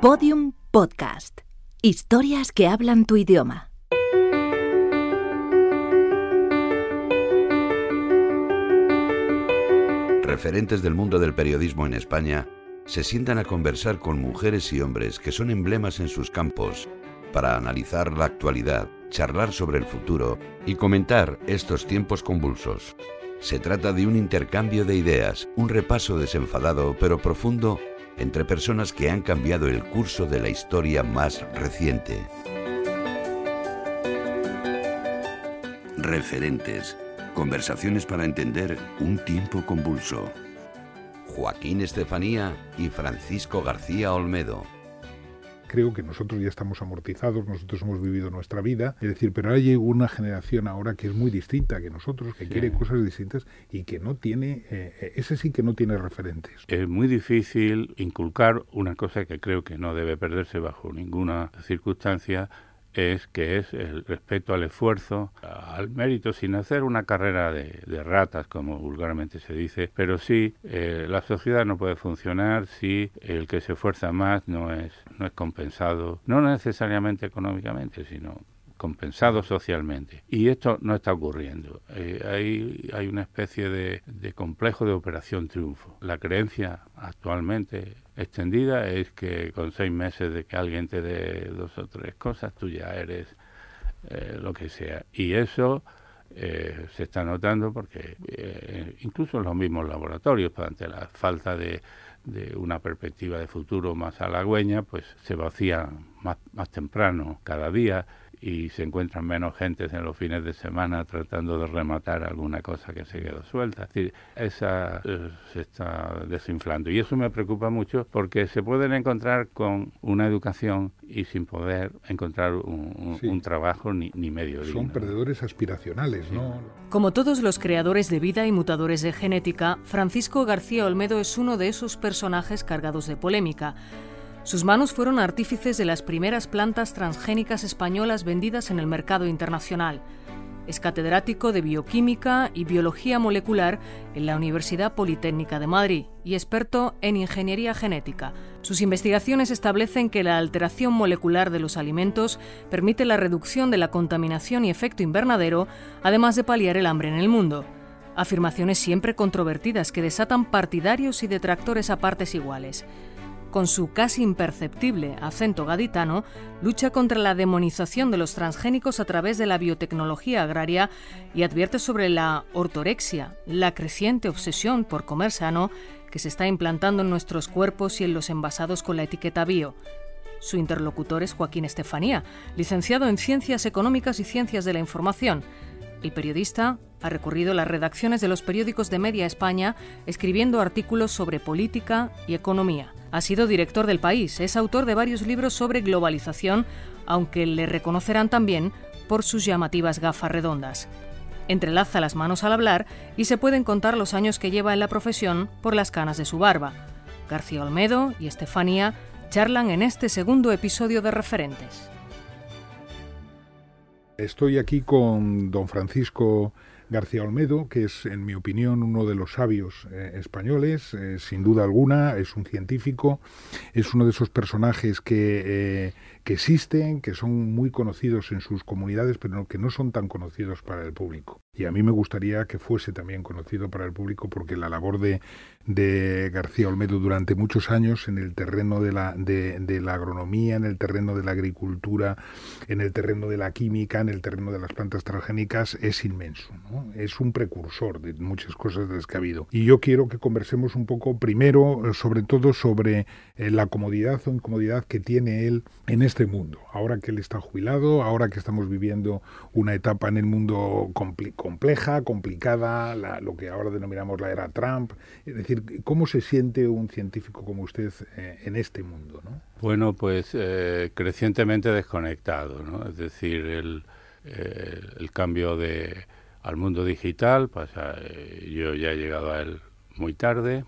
Podium Podcast. Historias que hablan tu idioma. Referentes del mundo del periodismo en España se sientan a conversar con mujeres y hombres que son emblemas en sus campos para analizar la actualidad, charlar sobre el futuro y comentar estos tiempos convulsos. Se trata de un intercambio de ideas, un repaso desenfadado pero profundo entre personas que han cambiado el curso de la historia más reciente. Referentes. Conversaciones para entender un tiempo convulso. Joaquín Estefanía y Francisco García Olmedo creo que nosotros ya estamos amortizados, nosotros hemos vivido nuestra vida, es decir, pero hay una generación ahora que es muy distinta que nosotros, que quiere cosas distintas y que no tiene, eh, ese sí que no tiene referentes. Es muy difícil inculcar una cosa que creo que no debe perderse bajo ninguna circunstancia, es que es el respeto al esfuerzo, al mérito, sin hacer una carrera de, ratas, como vulgarmente se dice, pero sí, eh, la sociedad no puede funcionar si el que se esfuerza más no es, no es compensado, no necesariamente económicamente, sino compensado socialmente. Y esto no está ocurriendo. Eh, hay, una especie de, complejo de operación triunfo. La creencia actualmente extendida es que con seis meses de que alguien te dé dos o tres cosas, tú ya eres eh, lo que sea. Y eso eh, se está notando porque incluso en los mismos laboratorios, ante la falta de, una perspectiva de futuro más halagüeña, pues se vacía más, más temprano cada día y se encuentran menos gentes en los fines de semana tratando de rematar alguna cosa que se quedó suelta. Es decir, esa eh, se está desinflando. Y eso me preocupa mucho porque se pueden encontrar con una educación y sin poder encontrar un, trabajo ni, ni medio digno. Son perdedores aspiracionales, ¿no? Como todos los creadores de vida y mutadores de genética, Francisco García Olmedo es uno de esos personajes cargados de polémica. Sus manos fueron artífices de las primeras plantas transgénicas españolas vendidas en el mercado internacional. Es catedrático de bioquímica y biología molecular en la Universidad Politécnica de Madrid y experto en ingeniería genética. Sus investigaciones establecen que la alteración molecular de los alimentos permite la reducción de la contaminación y efecto invernadero, además de paliar el hambre en el mundo. Afirmaciones siempre controvertidas que desatan partidarios y detractores a partes iguales con su casi imperceptible acento gaditano, lucha contra la demonización de los transgénicos a través de la biotecnología agraria y advierte sobre la ortorexia, la creciente obsesión por comer sano que se está implantando en nuestros cuerpos y en los envasados con la etiqueta bio. Su interlocutor es Joaquín Estefanía, licenciado en Ciencias Económicas y Ciencias de la Información. El periodista ha recorrido las redacciones de los periódicos de Media España escribiendo artículos sobre política y economía. Ha sido director del país, es autor de varios libros sobre globalización, aunque le reconocerán también por sus llamativas gafas redondas. Entrelaza las manos al hablar y se pueden contar los años que lleva en la profesión por las canas de su barba. García Olmedo y Estefanía charlan en este segundo episodio de Referentes. Estoy aquí con don Francisco García Olmedo, que es, en mi opinión, uno de los sabios eh, españoles, eh, sin duda alguna, es un científico, es uno de esos personajes que, eh, que existen, que son muy conocidos en sus comunidades, pero que no son tan conocidos para el público. Y a mí me gustaría que fuese también conocido para el público porque la labor de, de García Olmedo durante muchos años en el terreno de la, de, la agronomía, en el terreno de la agricultura, en el terreno de la química, en el terreno de las plantas transgénicas es inmenso. Es un precursor de muchas cosas de las que ha habido. Y yo quiero que conversemos un poco primero, sobre todo, sobre eh, la comodidad o incomodidad que tiene él en este mundo. Ahora que él está jubilado, ahora que estamos viviendo una etapa en el mundo compleja, complicada, lo que ahora denominamos la era Trump. Es decir, ¿cómo se siente un científico como usted eh, en este mundo? ¿no? Bueno, pues eh, crecientemente desconectado, ¿no? Es decir, el, eh, el cambio de, al mundo digital, pues, yo ya he llegado a él muy tarde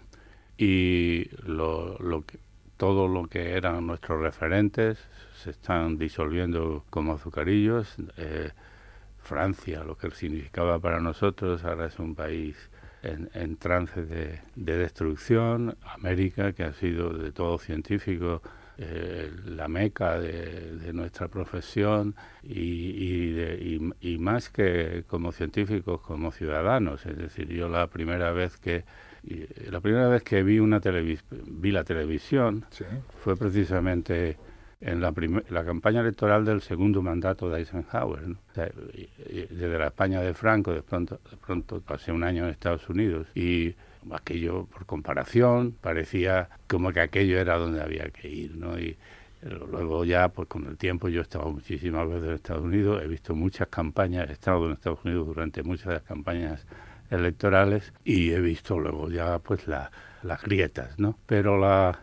y lo, lo que, todo lo que eran nuestros referentes se están disolviendo como azucarillos. Francia, lo que significaba para nosotros, ahora es un país en, trance de, destrucción, América, que ha sido de todo científico eh, la meca de, nuestra profesión y, y, más que como científicos, como ciudadanos. Es decir, yo la primera vez que la primera vez que vi una vi la televisión fue precisamente en la, la campaña electoral del segundo mandato de Eisenhower. desde la España de Franco, de pronto, de pronto pasé un año en Estados Unidos y aquello, por comparación, parecía como que aquello era donde había que ir, ¿no? Y luego ya, pues con el tiempo, yo he estado muchísimas veces en Estados Unidos, he visto muchas campañas, he estado en Estados Unidos durante muchas de las campañas electorales y he visto luego ya, pues la las grietas, ¿no? Pero la,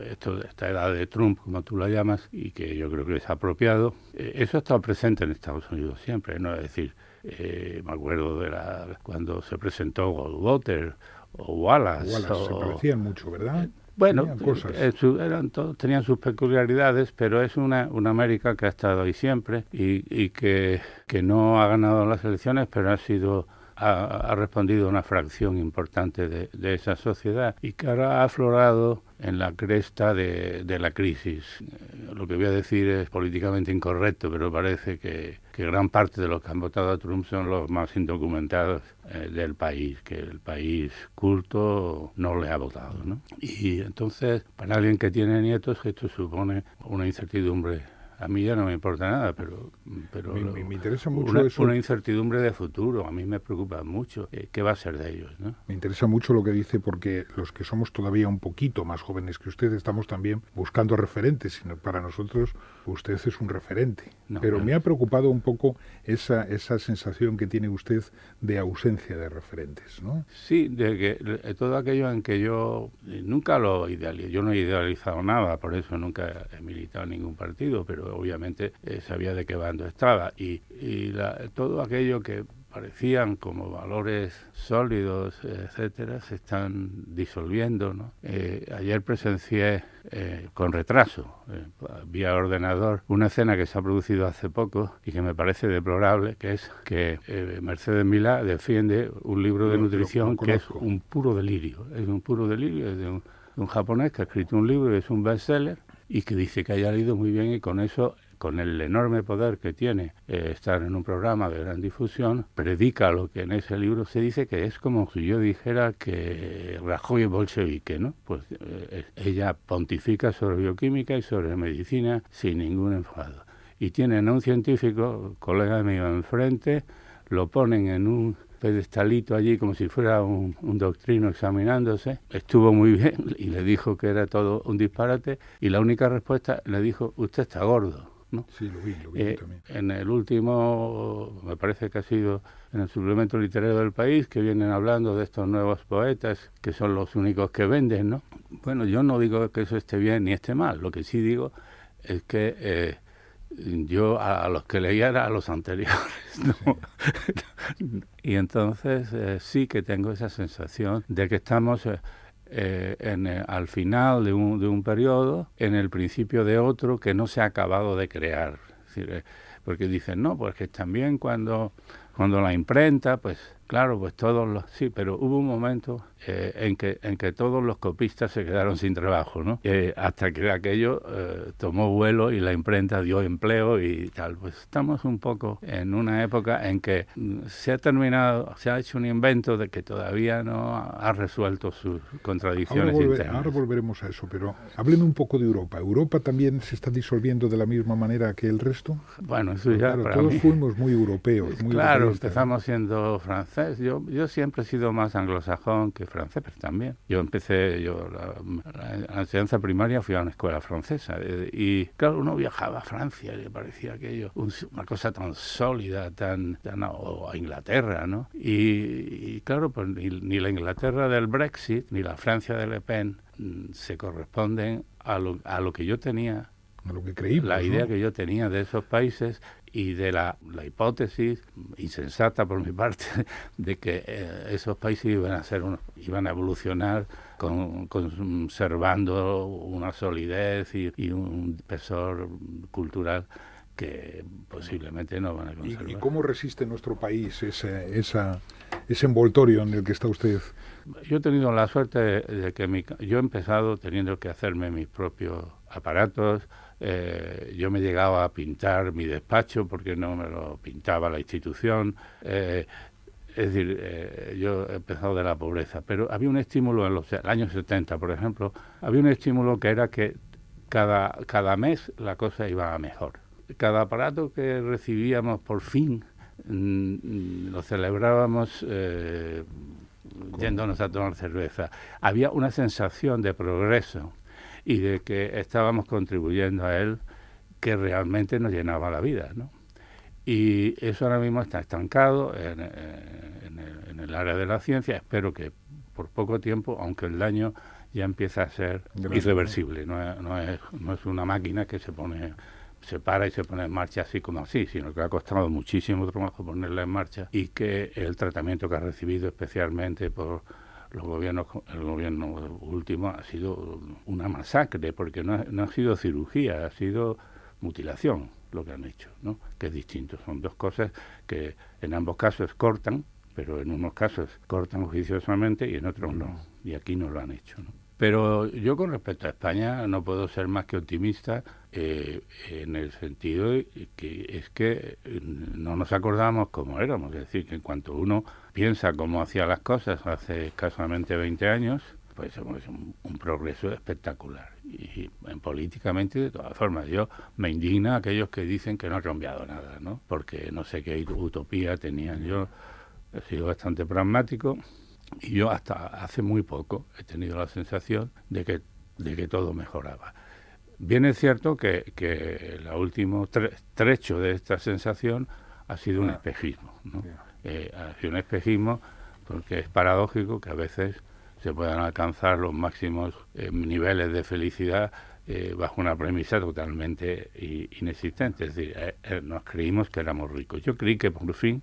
esto, esta edad de Trump, como tú la llamas, y que yo creo que es apropiado, eh, eso ha estado presente en Estados Unidos siempre, ¿no? Es decir, eh, me acuerdo de la, cuando se presentó Goldwater o Wallace. Wallace se parecían mucho, ¿verdad? Bueno, eh, eran tenían sus peculiaridades, pero es una, una América que ha estado ahí siempre y, y que, que no ha ganado las elecciones, pero ha sido ha, respondido una fracción importante de, esa sociedad y que ahora ha aflorado en la cresta de, la crisis. Eh, lo que voy a decir es políticamente incorrecto, pero parece que, gran parte de los que han votado a Trump son los más indocumentados eh, del país, que el país culto no le ha votado. ¿no? Y entonces, para alguien que tiene nietos, esto supone una incertidumbre a mí ya no me importa nada, pero, pero me, interesa mucho una, eso. una incertidumbre de futuro. A mí me preocupa mucho. Eh, ¿Qué va a ser de ellos? ¿no? Me interesa mucho lo que dice porque los que somos todavía un poquito más jóvenes que usted estamos también buscando referentes. Para nosotros usted es un referente. pero me ha preocupado un poco esa, esa sensación que tiene usted de ausencia de referentes, ¿no? Sí, de que todo aquello en que yo eh, nunca lo idealizo. Yo no he idealizado nada, por eso nunca he militado en ningún partido, pero obviamente eh, sabía de qué bando estaba. Y, y todo aquello que parecían como valores sólidos, etcétera, se están disolviendo. ¿no? Eh, ayer presencié eh, con retraso, vía ordenador, una escena que se ha producido hace poco y que me parece deplorable, que es que Mercedes Milá defiende un libro de nutrición que es un puro delirio. Es un puro delirio, es de un, de un japonés que ha escrito un libro, es un bestseller y que dice que haya leído muy bien y con eso con el enorme poder que tiene eh, estar en un programa de gran difusión, predica lo que en ese libro se dice que es como si yo dijera que Rajoy es bolchevique, ¿no? Pues eh, ella pontifica sobre bioquímica y sobre medicina sin ningún enfado. Y tienen a un científico, colega mío enfrente, lo ponen en un pedestalito allí como si fuera un, doctrino examinándose. Estuvo muy bien y le dijo que era todo un disparate y la única respuesta le dijo, usted está gordo. ¿no? Sí, lo vi, lo vi eh, también. En el último, me parece que ha sido en el suplemento literario del país, que vienen hablando de estos nuevos poetas, que son los únicos que venden, ¿no? Bueno, yo no digo que eso esté bien ni esté mal, lo que sí digo es que eh, yo a, los que leía era a los anteriores. y entonces eh, sí que tengo esa sensación de que estamos eh, eh, en, al final de un, de un periodo, en el principio de otro que no se ha acabado de crear. porque dicen, no, pues que también cuando, cuando la imprenta, pues claro, pues todos los... Sí, pero hubo un momento eh, en, que, en que todos los copistas se quedaron sin trabajo, ¿no? Eh, hasta que aquello eh, tomó vuelo y la imprenta dio empleo y tal. Pues estamos un poco en una época en que mm, se ha terminado, se ha hecho un invento de que todavía no ha resuelto sus contradicciones ahora internas. Ahora volveremos a eso, pero hábleme un poco de Europa. ¿Europa también se está disolviendo de la misma manera que el resto? Bueno, eso ya claro, todos fuimos muy europeos. Muy claro, empezamos siendo franceses. Yo, yo siempre he sido más anglosajón que francés, pero también. Yo empecé, yo la, enseñanza primaria fui a una escuela francesa eh, y claro, uno viajaba a Francia y le parecía aquello una cosa tan sólida, tan, o a Inglaterra, ¿no? Y, claro, pues ni, la Inglaterra del Brexit ni la Francia de Le Pen mm, se corresponden a lo, a lo que yo tenía a lo que creímos, la idea que yo tenía de esos países y de la, la, hipótesis insensata por mi parte de que eh, esos países iban a ser iban a evolucionar con, conservando una solidez y, un espesor cultural que posiblemente no van a conservar. ¿Y, cómo resiste nuestro país ese, esa, ese envoltorio en el que está usted? Yo he tenido la suerte de, que mi, yo he empezado teniendo que hacerme mis propios aparatos. Eh, yo me llegaba a pintar mi despacho porque no me lo pintaba la institución. Eh, es decir, eh, yo he empezado de la pobreza, pero había un estímulo en los años 70, por ejemplo, había un estímulo que era que cada, cada mes la cosa iba a mejor. Cada aparato que recibíamos por fin mm, lo celebrábamos eh, yéndonos a tomar cerveza. Había una sensación de progreso y de que estábamos contribuyendo a él que realmente nos llenaba la vida, ¿no? Y eso ahora mismo está estancado en, el, área de la ciencia. Espero que por poco tiempo, aunque el daño ya empieza a ser irreversible, no es, no, es, no es una máquina que se pone se para y se pone en marcha así como así, sino que ha costado muchísimo trabajo ponerla en marcha y que el tratamiento que ha recibido especialmente por los gobiernos, el gobierno último ha sido una masacre, porque no no ha sido cirugía, ha sido mutilación lo que han hecho, ¿no? que es distinto. Son dos cosas que en ambos casos cortan, pero en unos casos cortan juiciosamente y en otros no. Y aquí no lo han hecho. ¿no? Pero yo con respecto a España no puedo ser más que optimista eh, en el sentido de que es que no nos acordamos cómo éramos. Es decir, que en cuanto uno piensa cómo hacía las cosas hace escasamente 20 años, pues es un, un, progreso espectacular. Y, en políticamente, de todas formas, yo me indigna aquellos que dicen que no ha cambiado nada, ¿no? Porque no sé qué utopía tenían. Yo he sido bastante pragmático y yo hasta hace muy poco he tenido la sensación de que, de que todo mejoraba. Bien es cierto que, que el último trecho de esta sensación ha sido un ah. espejismo, ¿no? Eh, ha sido un espejismo porque es paradójico que a veces se puedan alcanzar los máximos eh, niveles de felicidad eh, bajo una premisa totalmente inexistente. Es decir, eh, nos creímos que éramos ricos. Yo creí que por fin,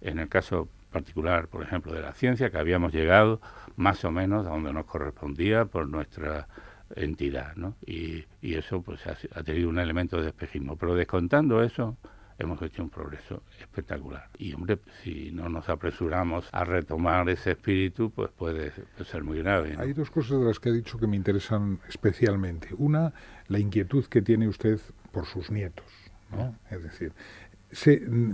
en el caso particular, por ejemplo, de la ciencia, que habíamos llegado más o menos a donde nos correspondía por nuestra entidad, ¿no? Y, eso pues ha, ha, tenido un elemento de espejismo. Pero descontando eso, hemos hecho un progreso espectacular. Y hombre, si no nos apresuramos a retomar ese espíritu, pues puede ser muy grave. Hay dos cosas de las que ha dicho que me interesan especialmente. Una, la inquietud que tiene usted por sus nietos. ¿no? Es decir,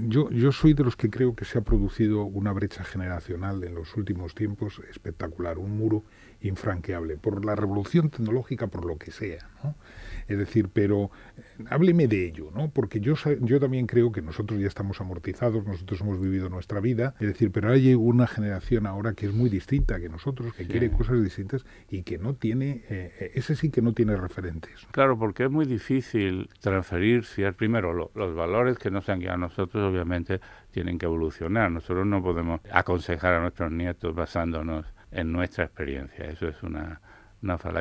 yo, yo soy de los que creo que se ha producido una brecha generacional en los últimos tiempos espectacular, un muro infranqueable, por la revolución tecnológica, por lo que sea. ¿no? Es decir, pero eh, hábleme de ello, ¿no? Porque yo, yo también creo que nosotros ya estamos amortizados, nosotros hemos vivido nuestra vida, es decir, pero hay una generación ahora que es muy distinta que nosotros, que quiere cosas distintas y que no tiene, eh, eh, ese sí que no tiene referentes. Claro, porque es muy difícil transferir, si es primero los valores que nos han guiado a nosotros, obviamente tienen que evolucionar. Nosotros no podemos aconsejar a nuestros nietos basándonos en nuestra experiencia. Eso es una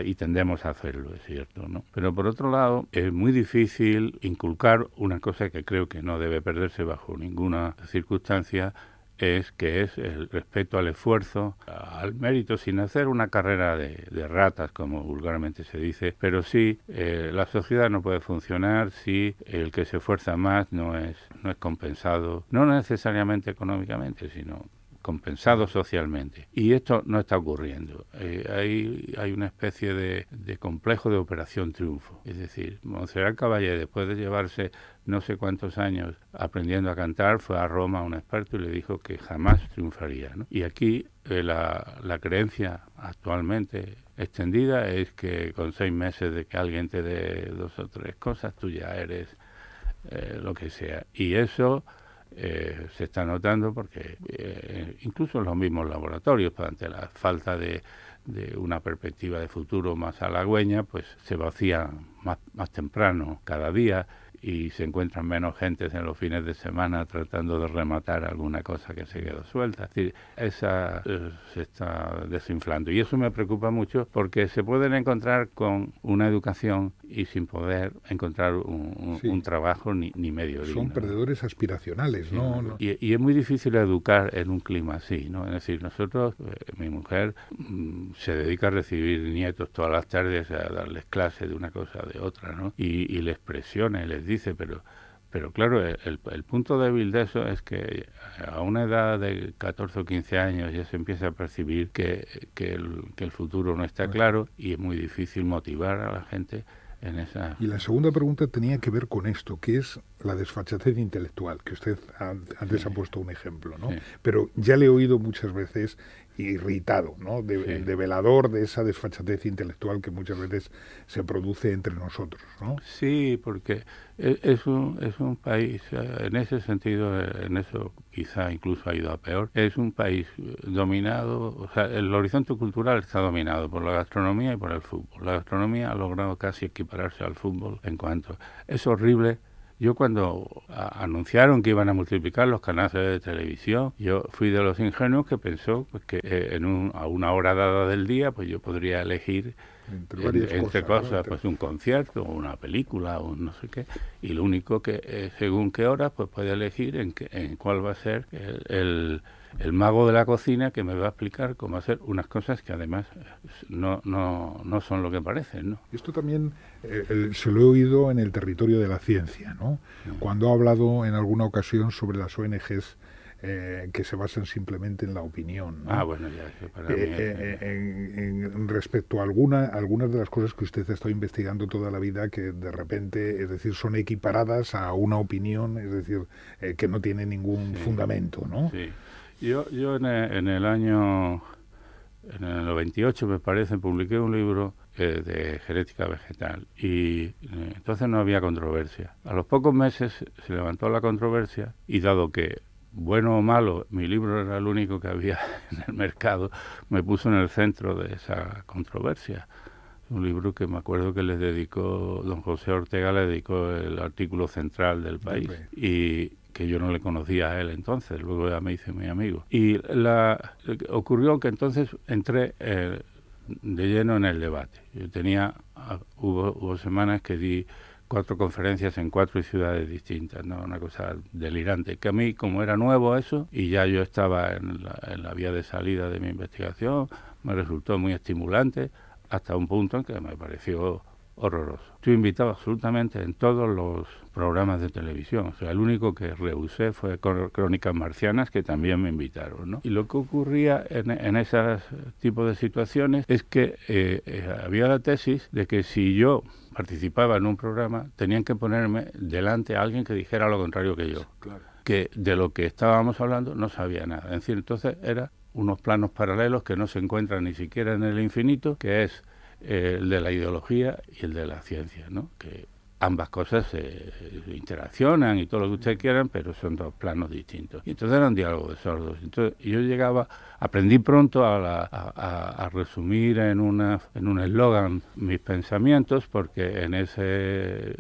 y tendemos a hacerlo, es cierto, ¿no? Pero por otro lado, es muy difícil inculcar una cosa que creo que no debe perderse bajo ninguna circunstancia, es que es el respeto al esfuerzo, al mérito, sin hacer una carrera de, ratas, como vulgarmente se dice, pero sí eh, la sociedad no puede funcionar si el que se esfuerza más no es, no es compensado, no necesariamente económicamente, sino compensado socialmente. Y esto no está ocurriendo. Eh, hay, una especie de, complejo de operación triunfo. Es decir, Montserrat Caballé, después de llevarse no sé cuántos años aprendiendo a cantar, fue a Roma a un experto y le dijo que jamás triunfaría. Y aquí eh, la, la creencia actualmente extendida es que con seis meses de que alguien te dé dos o tres cosas, tú ya eres eh, lo que sea. Y eso eh, se está notando porque eh, incluso en los mismos laboratorios, ante la falta de, de, una perspectiva de futuro más halagüeña, pues se vacían más, más temprano cada día y se encuentran menos gentes en los fines de semana tratando de rematar alguna cosa que se quedó suelta. Es decir, esa eh, se está desinflando y eso me preocupa mucho porque se pueden encontrar con una educación y sin poder encontrar un, trabajo ni, ni medio digno. Son perdedores aspiracionales, ¿no? Y, es muy difícil educar en un clima así, ¿no? Es decir, nosotros, eh, mi mujer mm, se dedica a recibir nietos todas las tardes, a darles clases de una cosa o de otra, ¿no? Y, y les presiona, les dice, pero pero claro, el, el, punto débil de eso es que a una edad de 14 o 15 años ya se empieza a percibir que, que, el, que el futuro no está claro. y es muy difícil motivar a la gente en esa... Y la segunda pregunta tenía que ver con esto, que es la desfachatez intelectual, que usted antes ha puesto un ejemplo, ¿no? Pero ya le he oído muchas veces irritado, ¿no? De, velador de esa desfachatez intelectual que muchas veces se produce entre nosotros, ¿no? Sí, porque e, es un, es un país, eh, en ese sentido, eh, en eso quizá incluso ha ido a peor, es un país dominado, o sea, el horizonte cultural está dominado por la gastronomía y por el fútbol. La gastronomía ha logrado casi equipararse al fútbol en cuanto... Es horrible yo cuando anunciaron que iban a multiplicar los canales de televisión, yo fui de los ingenuos que pensó pues, que eh, en un, a una hora dada del día pues yo podría elegir entre, cosas, pues un concierto una película o no sé qué y lo único que eh, según qué hora pues puede elegir en, en cuál va a ser el el mago de la cocina que me va a explicar cómo hacer unas cosas que además no, no, no son lo que parecen. ¿no? Esto también eh, se lo he oído en el territorio de la ciencia, ¿no? cuando ha hablado en alguna ocasión sobre las ONGs eh, que se basan simplemente en la opinión. Ah, bueno, ya, para eh, en, respecto a alguna, algunas de las cosas que usted ha estado investigando toda la vida, que de repente, es decir, son equiparadas a una opinión, es decir, que no tiene ningún fundamento, ¿no? Sí. Yo, yo en, el, año en el 98, me parece, publiqué un libro eh, de genética vegetal y eh, entonces no había controversia. A los pocos meses se levantó la controversia y dado que bueno o malo, mi libro era el único que había en el mercado, me puso en el centro de esa controversia. Un libro que me acuerdo que le dedicó, don José Ortega le dedicó el artículo central del país. Y, que yo no le conocía a él entonces, luego ya me hice mi amigo. Y la, ocurrió que entonces entré eh, de lleno en el debate. Yo tenía, ah, hubo, hubo semanas que di cuatro conferencias en cuatro ciudades distintas, ¿no? una cosa delirante, que a mí como era nuevo eso y ya yo estaba en la, en la vía de salida de mi investigación, me resultó muy estimulante hasta un punto en que me pareció horroroso. Estuve invitado absolutamente en todos los programas de televisión. O sea, el único que rehusé fue Crónicas Marcianas, que también me invitaron. ¿no? Y lo que ocurría en, en ese tipo de situaciones es que eh, eh, había la tesis de que si yo participaba en un programa, tenían que ponerme delante a alguien que dijera lo contrario que yo. Que de lo que estábamos hablando no sabía nada. Es decir, entonces era unos planos paralelos que no se encuentran ni siquiera en el infinito, que es eh, el de la ideología y el de la ciencia, ¿no? Que ambas cosas se interaccionan y todo lo que ustedes quieran, pero son dos planos distintos. Y entonces era un diálogo de sordos. Entonces yo llegaba, aprendí pronto a, a, resumir en, una, en un eslogan mis pensamientos, porque en ese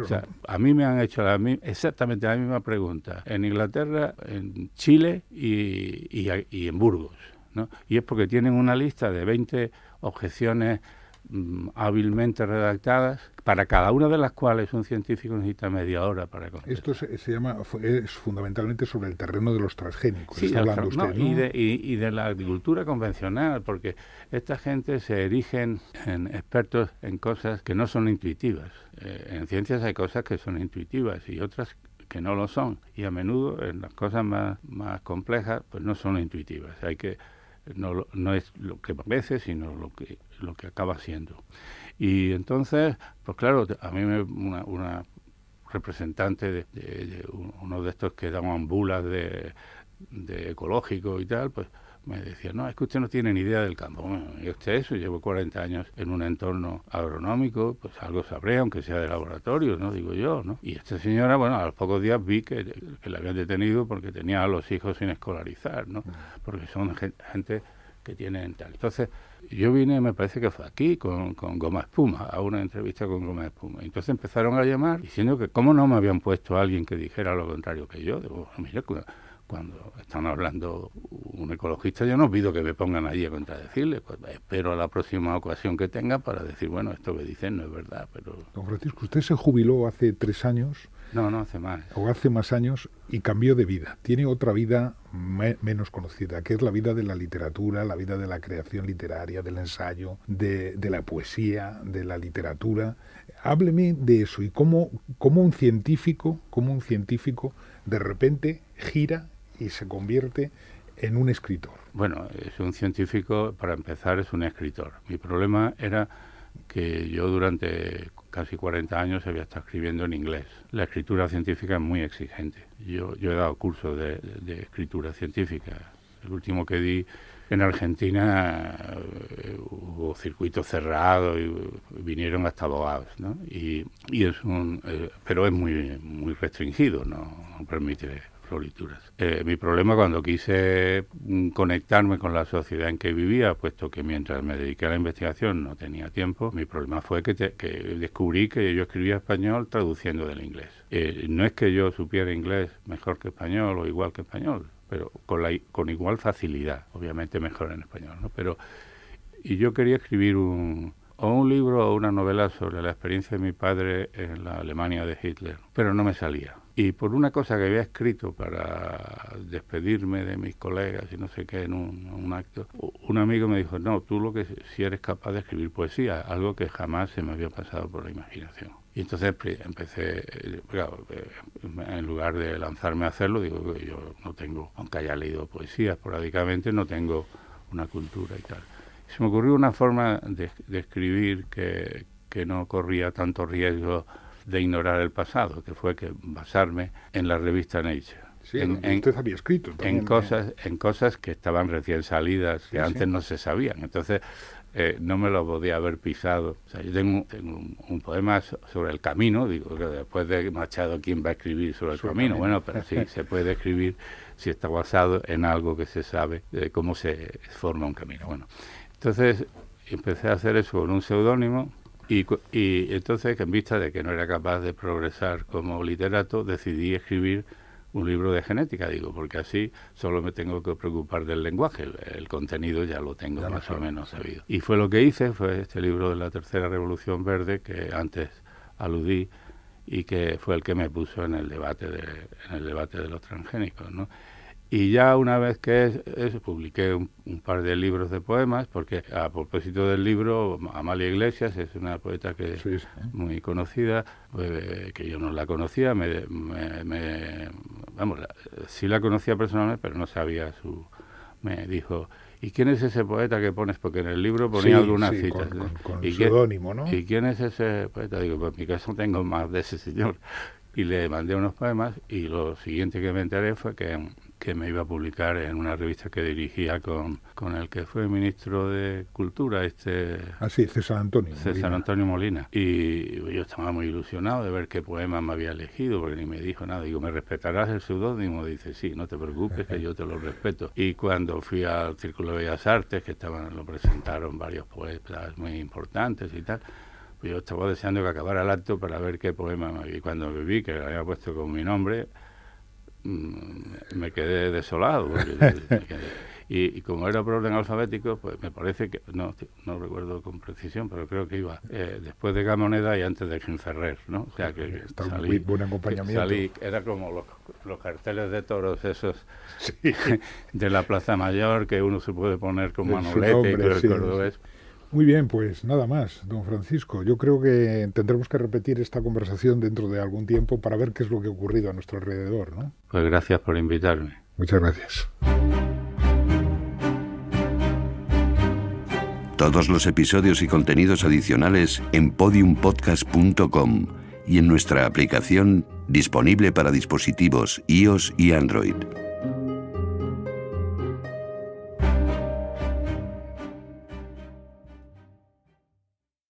o sea, a mí me han hecho la, exactamente la misma pregunta en Inglaterra, en Chile y, y, y en Burgos. ¿no? Y es porque tienen una lista de 20 objeciones mm, hábilmente redactadas, para cada una de las cuales un científico necesita media hora para contestar. Esto se, llama, es fundamentalmente sobre el terreno de los transgénicos, está hablando usted, Y, de, y, de, la agricultura convencional, porque esta gente se erigen en expertos en cosas que no son intuitivas. Eh, en ciencias hay cosas que son intuitivas y otras que no lo son. Y a menudo en las cosas más, más complejas, pues no son intuitivas. Hay que no, no es lo que parece, sino lo que, lo que acaba siendo. Y entonces, pues claro, a mí me, una, una representante de, uno de estos que daban bulas de, de ecológico y tal, pues me decía, no, es que usted no tiene ni idea del campo. Bueno, y usted eso, llevo 40 años en un entorno agronómico, pues algo sabré, aunque sea de laboratorio, ¿no? Digo yo, ¿no? Y esta señora, bueno, a los pocos días vi que, que la habían detenido porque tenía a los hijos sin escolarizar, ¿no? Porque son gente que tienen tal. Entonces, yo vine, me parece que fue aquí, con, con Goma Espuma, a una entrevista con Goma Espuma. Entonces empezaron a llamar diciendo que cómo no me habían puesto a alguien que dijera lo contrario que yo. Digo, mira, cuando están hablando un ecologista, yo no pido que me pongan allí a contradecirle, pues espero a la próxima ocasión que tenga para decir, bueno, esto que dicen no es verdad, pero... Don Francisco, usted se jubiló hace tres años. No, no, hace más. O hace más años y cambió de vida. Tiene otra vida menos conocida, que es la vida de la literatura, la vida de la creación literaria, del ensayo, de, de la poesía, de la literatura. Hábleme de eso y cómo, cómo un científico, cómo un científico de repente gira y se convierte en un escritor. Bueno, es un científico, para empezar, es un escritor. Mi problema era que yo durante casi 40 años había estado escribiendo en inglés. La escritura científica es muy exigente. Yo, yo he dado cursos de, escritura científica. El último que di en Argentina eh, hubo circuitos cerrados y vinieron hasta abogados, ¿no? Y, y es un, eh, pero es muy muy restringido, no, no permite florituras. Eh, mi problema cuando quise mm, conectarme con la sociedad en que vivía, puesto que mientras me dediqué a la investigación no tenía tiempo, mi problema fue que, descubrí que yo escribía español traduciendo del inglés. Eh, no es que yo supiera inglés mejor que español o igual que español, pero con, la, con igual facilidad, obviamente mejor en español, ¿no? Pero, y yo quería escribir un, o un libro o una novela sobre la experiencia de mi padre en la Alemania de Hitler, pero no me salía. Y por una cosa que había escrito para despedirme de mis colegas y no sé qué en un, acto, un amigo me dijo, no, tú lo que si eres capaz de escribir poesía, algo que jamás se me había pasado por la imaginación. Y entonces empecé, eh, eh, en lugar de lanzarme a hacerlo, digo que yo no tengo, aunque haya leído poesía esporádicamente, no tengo una cultura y tal. se me ocurrió una forma de, escribir que, que no corría tanto riesgo de ignorar el pasado, que fue que basarme en la revista Nature. Sí, en, usted había escrito en cosas en cosas que estaban recién salidas que antes no se sabían. Entonces eh, no me lo podía haber pisado. O sea, yo tengo, un, poema sobre el camino digo que después de Machado quién va a escribir sobre el camino. Bueno pero sí se puede escribir si está basado en algo que se sabe de cómo se forma un camino. Bueno entonces empecé a hacer eso con un seudónimo y, y entonces, en vista de que no era capaz de progresar como literato, decidí escribir un libro de genética, digo, porque así solo me tengo que preocupar del lenguaje, el, contenido ya lo tengo más o menos sabido. Y fue lo que hice, fue este libro de la Tercera Revolución Verde que antes aludí y que fue el que me puso en el debate de, en el debate de los transgénicos, ¿no? Y ya una vez que eso, publiqué un, par de libros de poemas, porque a propósito del libro, Amalia Iglesias es una poeta que es muy conocida, pues, que yo no la conocía, me, vamos, sí la conocía personalmente, pero no sabía su... Me dijo, ¿y quién es ese poeta que pones? Porque en el libro ponía algunas citas. Con, ¿Y pseudónimo, ¿no? ¿Y quién es ese poeta? Digo, pues en mi caso tengo más de ese señor. Y le mandé unos poemas y lo siguiente que me enteré fue que que me iba a publicar en una revista que dirigía con, con el que fue ministro de Cultura, este... Ah, sí, César Antonio. César Antonio Molina. Y yo estaba muy ilusionado de ver qué poema me había elegido, porque ni me dijo nada. Digo, ¿me respetarás el seudónimo? Dice, sí, no te preocupes, que yo te lo respeto. Y cuando fui al Círculo de Bellas Artes, que estaban lo presentaron varios poetas muy importantes y tal, pues yo estaba deseando que acabara el acto para ver qué poema me... Y cuando me vi que lo había puesto con mi nombre me quedé desolado. y, como era por orden alfabético, pues me parece que, no, no recuerdo con precisión, pero creo que iba eh, después de Gamoneda y antes de Ginferrer, ¿no? O sea que salí, muy buen acompañamiento. Salí, era como los, los carteles de toros esos de la Plaza Mayor que uno se puede poner con manolete y el cordobés. Muy bien, pues nada más, don Francisco. Yo creo que tendremos que repetir esta conversación dentro de algún tiempo para ver qué es lo que ha ocurrido a nuestro alrededor, ¿no? Pues gracias por invitarme. Muchas gracias. Todos los episodios y contenidos adicionales en podiumpodcast.com y en nuestra aplicación disponible para dispositivos iOS y Android.